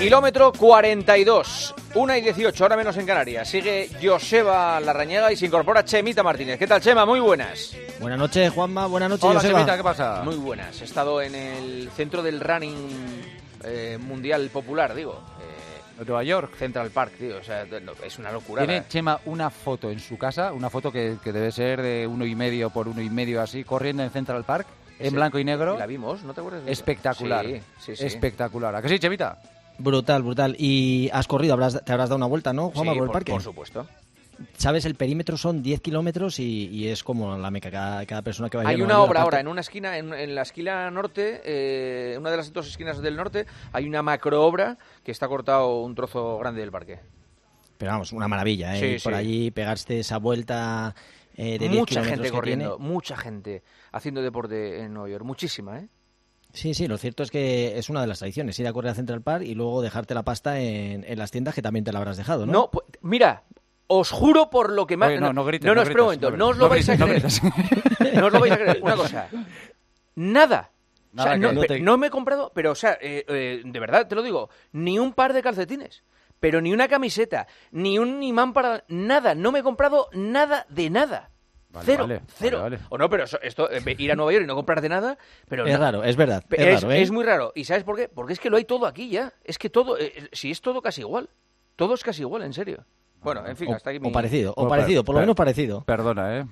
Kilómetro 42, 1 y 18, ahora menos en Canarias. Sigue Joseba Larrañaga y se incorpora Chemita Martínez. ¿Qué tal, Chema? Muy buenas. Buenas noches, Juanma. Buenas noches, Hola, Joseba. Chemita, ¿qué pasa? Muy buenas. He estado en el centro del running eh, mundial popular, digo. eh, Nueva York. Central Park, tío. O sea, no, es una locura. Tiene Chema una foto en su casa, una foto que, que debe ser de uno y medio por uno y medio así, corriendo en Central Park, en Sí. blanco y negro. La vimos, ¿no te acuerdas? Espectacular. Sí, sí, sí. Espectacular. ¿A que sí, Chemita? Brutal, brutal. Y has corrido, habrás- te habrás dado una vuelta, ¿no, Sí, Juanma, por el parque? por supuesto. Sabes, el perímetro son 10 kilómetros y, y es como la meca. Cada, cada persona que vaya Hay una obra ahora en una esquina, en, en la esquina norte, eh, una de las dos esquinas del norte, hay una macro obra que está cortado un trozo grande del parque. Pero vamos, una maravilla, ¿eh? Sí, por allí, pegarse esa vuelta eh, de 10 mucha gente corriendo, tiene. mucha gente haciendo deporte en Nueva York, muchísima, ¿eh? Sí, sí, lo cierto es que es una de las tradiciones, ir a correr a Central Park y luego dejarte la pasta en, en las tiendas que también te la habrás dejado, ¿no? No, pues, mira, os juro por lo que más... Oye, no, no grites, no, no espera un grites, momento, no no os lo vais no a creer. No os lo vais a creer. Una cosa, nada. O sea, Nada no, no te- no me he comprado, pero o sea, eh, eh, de verdad te lo digo, ni un par de calcetines, pero ni una camiseta, ni un imán para nada. No me he comprado nada de nada. Vale, cero, vale, cero. vale, vale. O no, pero esto, eh, ir a Nueva York y no comprarte nada, pero es no- raro, es verdad. Es, Es, raro, ¿eh? es muy raro. ¿Y sabes por qué? Porque es que lo hay todo aquí ya. Es que todo, eh, eh, si es todo casi igual. Todo es casi igual, en serio. Bueno, en fin, o, hasta aquí o mi... parecido, o parecido, per- por lo per- menos parecido. Perdona, ¿eh?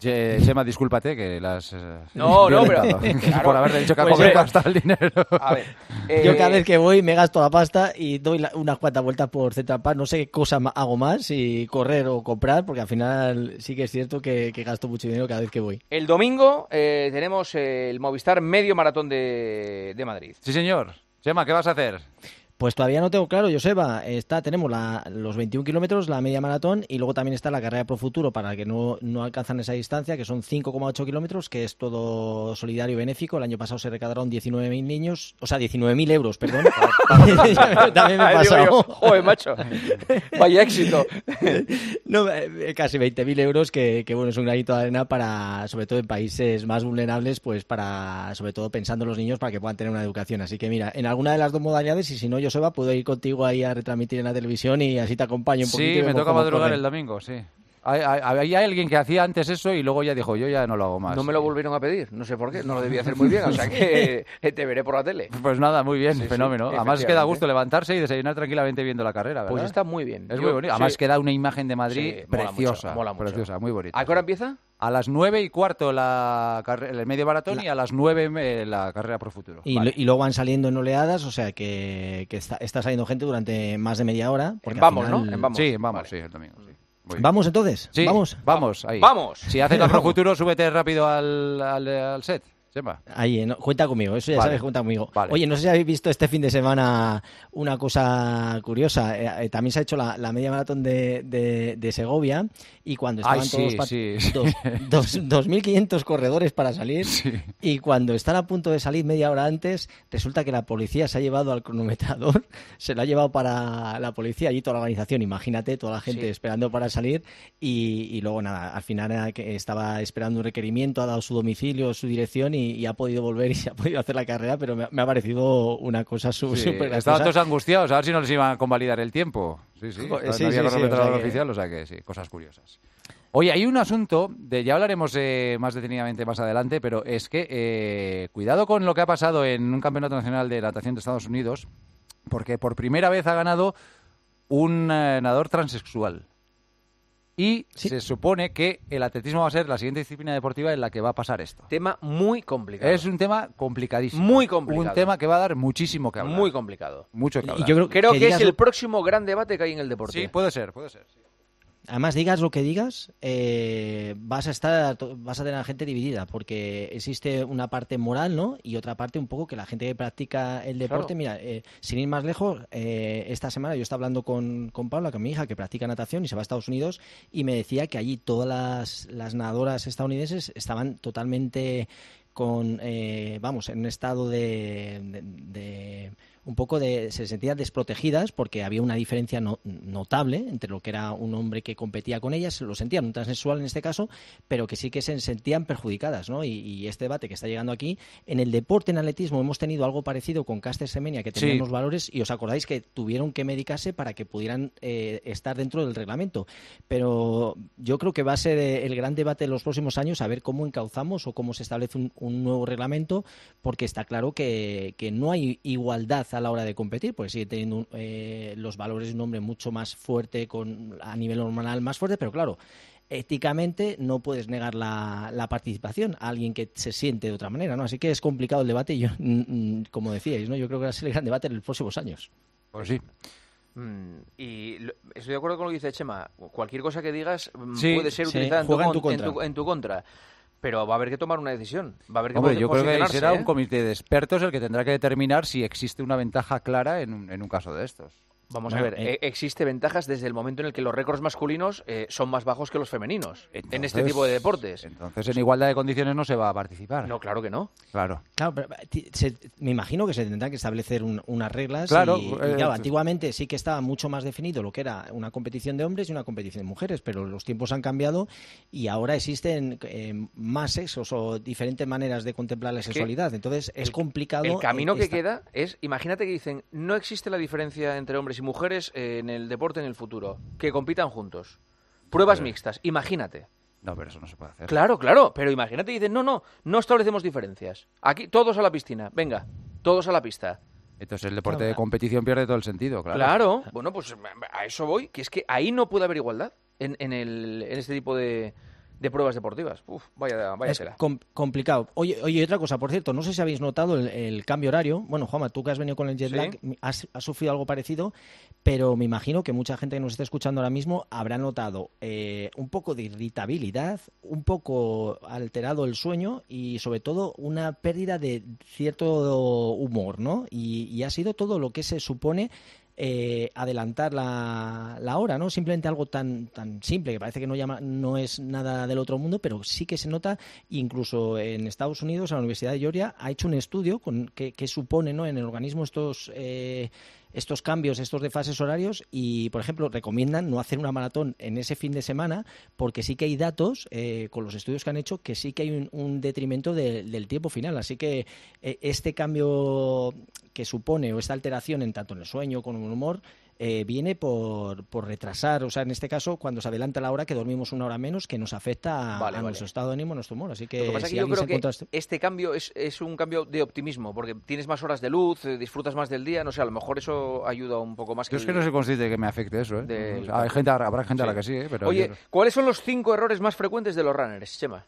Chema, discúlpate que las... eh, No, no, pero- claro. Por haberte dicho que ha Pues, eh, hasta el dinero. A ver. Yo eh, cada vez que voy me gasto la pasta y doy la- unas cuantas vueltas por Central Park. No sé qué cosa hago más, si correr o comprar, porque al final sí que es cierto que, que gasto mucho dinero cada vez que voy. El domingo eh, tenemos el Movistar Medio Maratón de, de Madrid. Sí, señor. Chema, ¿qué vas a hacer? Pues todavía no tengo claro, Joseba. Está, tenemos la- los 21 kilómetros, la media maratón, y luego también está la carrera Pro Futuro para que no, no alcanzan esa distancia, que son 5,8 kilómetros, que es todo solidario y benéfico. El año pasado se recaudaron 19.000 niños, o sea, 19.000 euros, perdón. también me he pasado. yo, Joder, macho. Vaya éxito. No, eh, casi 20.000 euros, que, que, bueno, es un granito de arena para, sobre todo en países más vulnerables, pues para, sobre todo pensando en los niños para que puedan tener una educación. Así que mira, en alguna de las dos modalidades, y si no, Joseba, puedo ir contigo ahí a retransmitir en la televisión y así te acompaño un poquito. y Sí, me toca madrugar el domingo, sí. Hay, hay- había alguien que hacía antes eso y luego ya dijo, yo ya no lo hago más. No me lo volvieron a pedir, no sé por qué, no lo debía hacer muy bien, o sea que te veré por la tele. Pues nada, muy bien, Sí, sí, fenómeno. Además es que da gusto levantarse y desayunar tranquilamente viendo la carrera, ¿verdad? Pues está muy bien. Es Yo- muy bonito. sí. Además que da una imagen de Madrid Sí, mola preciosa. mucho, mola mucho. Preciosa, muy bonita. ¿A qué hora empieza? A las nueve y cuarto la el medio maratón y a las nueve eh, la carrera por futuro. Y, Vale. lo- y luego van saliendo en oleadas, o sea que, que está, está saliendo gente durante más de media hora. En Vamos, al ¿no? final- En Vamos. Sí, vamos, Vale. sí, el domingo. Sí. Muy bien. ¿Vamos entonces? Sí, Vamos. Vamos, ahí. Vamos. Si haces pro futuro, súbete rápido al, al, al set. Chema. Ahí, ¿no? cuenta conmigo, eso ya Vale. sabes, cuenta conmigo. Vale. Oye, no sé si habéis visto este fin de semana una cosa curiosa. Eh, eh, también se ha hecho la, la media maratón de, de- de Segovia y cuando Ay, estaban sí, todos sí, dos- dos- 2.500 corredores para salir y cuando están a punto de salir media hora antes, resulta que la policía se ha llevado al cronometrador, se lo ha llevado para la policía y toda la organización, imagínate, toda la gente esperando para salir y, y luego nada, al final era que estaba esperando un requerimiento, ha dado su domicilio, su dirección y, y ha podido volver y se ha podido hacer la carrera, pero me, ha- me ha parecido una cosa su- Sí, súper estaban todos angustiados, a ver si no les iban a convalidar el tiempo. Sí, sí, no sí, había sí, o sea que- oficial, o sea que sí, cosas curiosas. Oye, hay un asunto, de, ya hablaremos eh, más detenidamente más adelante, pero es que eh, cuidado con lo que ha pasado en un campeonato nacional de natación de Estados Unidos, porque por primera vez ha ganado un eh, nadador transexual. Y Sí. se supone que el atletismo va a ser la siguiente disciplina deportiva en la que va a pasar esto. Tema muy complicado. Es un tema complicadísimo. Muy complicado. Un tema que va a dar muchísimo que hablar. muy complicado. Mucho que Y hablar. yo creo Creo que, es el lo- próximo gran debate que hay en el deporte. Sí, puede ser, puede ser. sí. Además, digas lo que digas, eh, vas a estar, vas a tener a la gente dividida, porque existe una parte moral, ¿no? Y otra parte un poco que la gente que practica el deporte, Claro. mira, eh, sin ir más lejos, eh, esta semana yo estaba hablando con, con Paula, con mi hija, que practica natación y se va a Estados Unidos, y me decía que allí todas las, las nadadoras estadounidenses estaban totalmente con, eh, vamos, en un estado de, de- de un poco de, se sentían desprotegidas porque había una diferencia notable entre lo que era un hombre que competía con ellas, lo sentían un transexual en este caso, pero que sí que se sentían perjudicadas, ¿no? Y, este debate que está llegando aquí, en el deporte, en atletismo, hemos tenido algo parecido con Caster Semenia, que tenía unos valores, y os acordáis que tuvieron que medicarse para que pudieran eh, estar dentro del reglamento. Pero yo creo que va a ser el gran debate de los próximos años a ver cómo encauzamos o cómo se establece un, nuevo reglamento, porque está claro que, que no hay igualdad a la hora de competir, porque sigue teniendo eh, los valores de un hombre mucho más fuerte, con, a nivel hormonal más fuerte, pero claro, éticamente no puedes negar la, participación a alguien que se siente de otra manera, ¿no? Así que es complicado el debate y yo, mm, mm, como decíais, ¿no? Yo creo que va a ser el gran debate en los próximos años. Pues sí. Mm, y estoy de acuerdo con lo que dice Chema. Cualquier cosa que digas puede ser utilizada en tu contra pero va a haber que tomar una decisión. Va a haber que Hombre, yo creo que será un ¿eh? comité de expertos el que tendrá que determinar si existe una ventaja clara en un caso de estos. Vamos a ver, eh, eh, existe ventajas desde el momento en el que los récords masculinos eh, son más bajos que los femeninos en este tipo de deportes. Entonces, en igualdad de condiciones no se va a participar. No, claro que no. Claro. Claro, pero me imagino que se tendrán que establecer unas reglas. Claro, y, antiguamente sí que estaba mucho más definido lo que era una competición de hombres y una competición de mujeres, pero los tiempos han cambiado y ahora existen más sexos o diferentes maneras de contemplar la sexualidad. Entonces, es complicado. El camino que queda es, imagínate que dicen, no existe la diferencia entre hombres y mujeres en el deporte en el futuro, que compitan juntos. Pruebas mixtas, imagínate. No, pero eso no se puede hacer. Claro, claro, pero imagínate y dicen, no, no, no establecemos diferencias. Aquí todos a la piscina, venga, todos a la pista. Entonces el deporte de competición pierde todo el sentido, claro. Claro, bueno, pues a eso voy, que es que ahí no puede haber igualdad en, en, el, en este tipo de, de pruebas deportivas. Uf, vaya, vaya es complicado. Oye, oye, otra cosa, por cierto, no sé si habéis notado el, cambio horario. Bueno, Juanma, tú que has venido con el jet lag, has, sufrido algo parecido, pero me imagino que mucha gente que nos está escuchando ahora mismo habrá notado eh, un poco de irritabilidad, un poco alterado el sueño y sobre todo una pérdida de cierto humor, ¿no? Y, y ha sido todo lo que se supone eh, adelantar la, la, hora, ¿no? Simplemente algo tan, tan simple que parece que no, llama, no es nada del otro mundo, pero sí que se nota, incluso en Estados Unidos, la Universidad de Georgia, ha hecho un estudio con, que, supone ¿no? en el organismo estos... Eh, estos cambios, estos de fases horarios y, por ejemplo, recomiendan no hacer una maratón en ese fin de semana porque sí que hay datos eh, con los estudios que han hecho que sí que hay un, detrimento del tiempo final. Así que eh, este cambio que supone o esta alteración en tanto en el sueño como en el humor eh, viene por, por, retrasar, o sea, en este caso, cuando se adelanta la hora, que dormimos una hora menos, que nos afecta a, nuestro estado de ánimo, a nuestro humor. Así que, yo creo que este... cambio es, es, un cambio de optimismo, porque tienes más horas de luz, eh, disfrutas más del día, no sé, a lo mejor eso ayuda un poco más. Yo es que no se consciente que me afecte eso, ¿eh? hay gente, habrá gente a la que sí, ¿eh? Pero Oye, ¿cuáles son los cinco errores más frecuentes de los runners, Chema?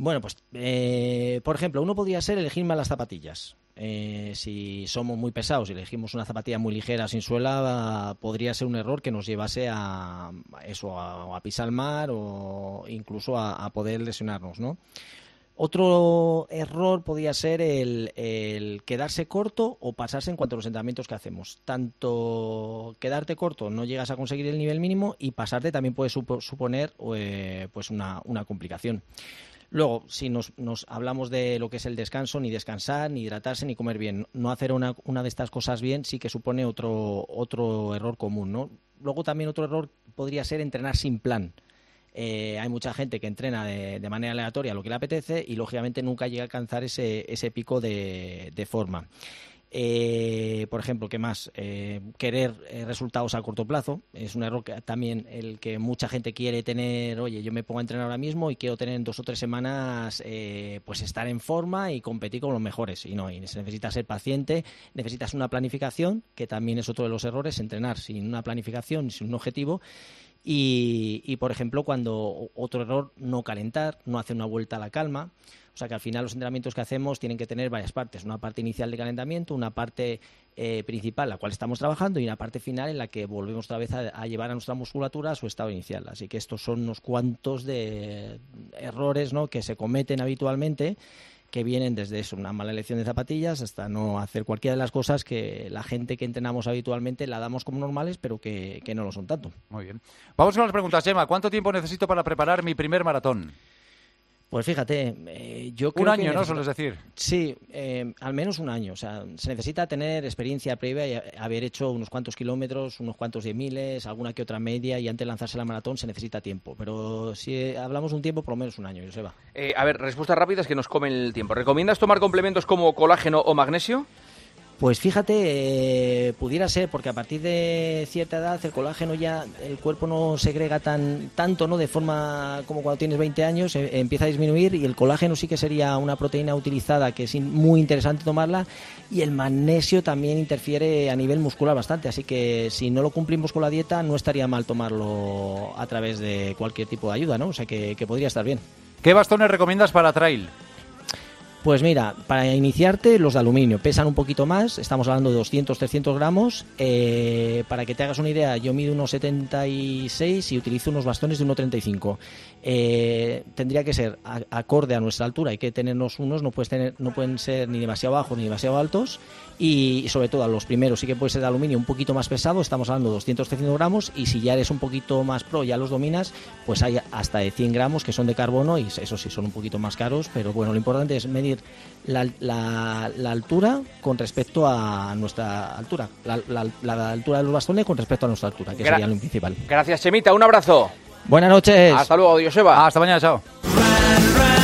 Bueno, pues, eh, por ejemplo, uno podría ser elegir mal las zapatillas. Eh, si somos muy pesados y elegimos una zapatilla muy ligera sin suela, podría ser un error que nos llevase a, eso, a, pisar el mar o incluso a, poder lesionarnos, ¿no? Otro error podría ser el, quedarse corto o pasarse en cuanto a los entrenamientos que hacemos. Tanto quedarte corto no llegas a conseguir el nivel mínimo y pasarte también puede suponer eh, pues una complicación. Luego, si nos, hablamos de lo que es el descanso, ni descansar, ni hidratarse, ni comer bien, no hacer una, de estas cosas bien sí que supone otro, otro error común, ¿no? Luego también otro error podría ser entrenar sin plan. Eh, hay mucha gente que entrena de, manera aleatoria lo que le apetece y lógicamente nunca llega a alcanzar ese, ese pico de, de forma. Eh, por ejemplo, ¿qué más? Eh, querer eh, resultados a corto plazo. Es un error que también el que mucha gente quiere tener, oye, yo me pongo a entrenar ahora mismo y quiero tener en dos o tres semanas pues estar en forma y competir con los mejores. Y no, y se necesita ser paciente, necesitas una planificación, que también es otro de los errores, entrenar sin una planificación, sin un objetivo. Y, y, por ejemplo, cuando otro error, no calentar, no hacer una vuelta a la calma. O sea que al final los entrenamientos que hacemos tienen que tener varias partes. Una parte inicial de calentamiento, una parte eh, principal, la cual estamos trabajando, y una parte final en la que volvemos otra vez a, llevar a nuestra musculatura a su estado inicial. Así que estos son unos cuantos de errores ¿no? que se cometen habitualmente que vienen desde eso, una mala elección de zapatillas hasta no hacer cualquiera de las cosas que la gente que entrenamos habitualmente la damos como normales, pero que, que no lo son tanto. Muy bien. Vamos con las preguntas, Gemma. ¿Cuánto tiempo necesito para preparar mi primer maratón? Pues fíjate, eh, yo creo Un que año, ¿no? Sueles decir. Sí, eh, al menos un año. O sea, se necesita tener experiencia previa y a- haber hecho unos cuantos kilómetros, unos cuantos de miles, alguna que otra media, y antes de lanzarse la maratón se necesita tiempo. Pero si eh, hablamos de un tiempo, por lo menos un año, Joseba. Eh, a ver, respuestas rápidas que nos comen el tiempo. ¿Recomiendas tomar complementos como colágeno o magnesio? Pues fíjate, eh, pudiera ser, porque a partir de cierta edad el colágeno ya, el cuerpo no segrega tan tanto, ¿no? De forma como cuando tienes 20 años, eh, empieza a disminuir y el colágeno sí que sería una proteína utilizada que es muy interesante tomarla y el magnesio también interfiere a nivel muscular bastante, así que si no lo cumplimos con la dieta no estaría mal tomarlo a través de cualquier tipo de ayuda, ¿no? O sea que podría estar bien. ¿Qué bastones recomiendas para trail? Pues mira, para iniciarte los de aluminio pesan un poquito más, estamos hablando de 200-300 gramos. Eh, para que te hagas una idea, yo mido unos 76 y utilizo unos bastones de 1,35. Eh, tendría que ser acorde a nuestra altura, hay que tenernos unos, no, puedes tener, no pueden ser ni demasiado bajos ni demasiado altos. Y, sobre todo a los primeros sí que puede ser de aluminio un poquito más pesado, estamos hablando de 200-300 gramos. Y si ya eres un poquito más pro, ya los dominas, pues hay hasta de 100 gramos que son de carbono y eso sí son un poquito más caros, pero bueno, lo importante es medir la, la- la altura con respecto a nuestra altura, la, la- la altura de los bastones con respecto a nuestra altura, que Gra- sería lo principal. Gracias, Chemita. Un abrazo. Buenas noches. Hasta luego, Joseba. Hasta mañana, chao. Run, run,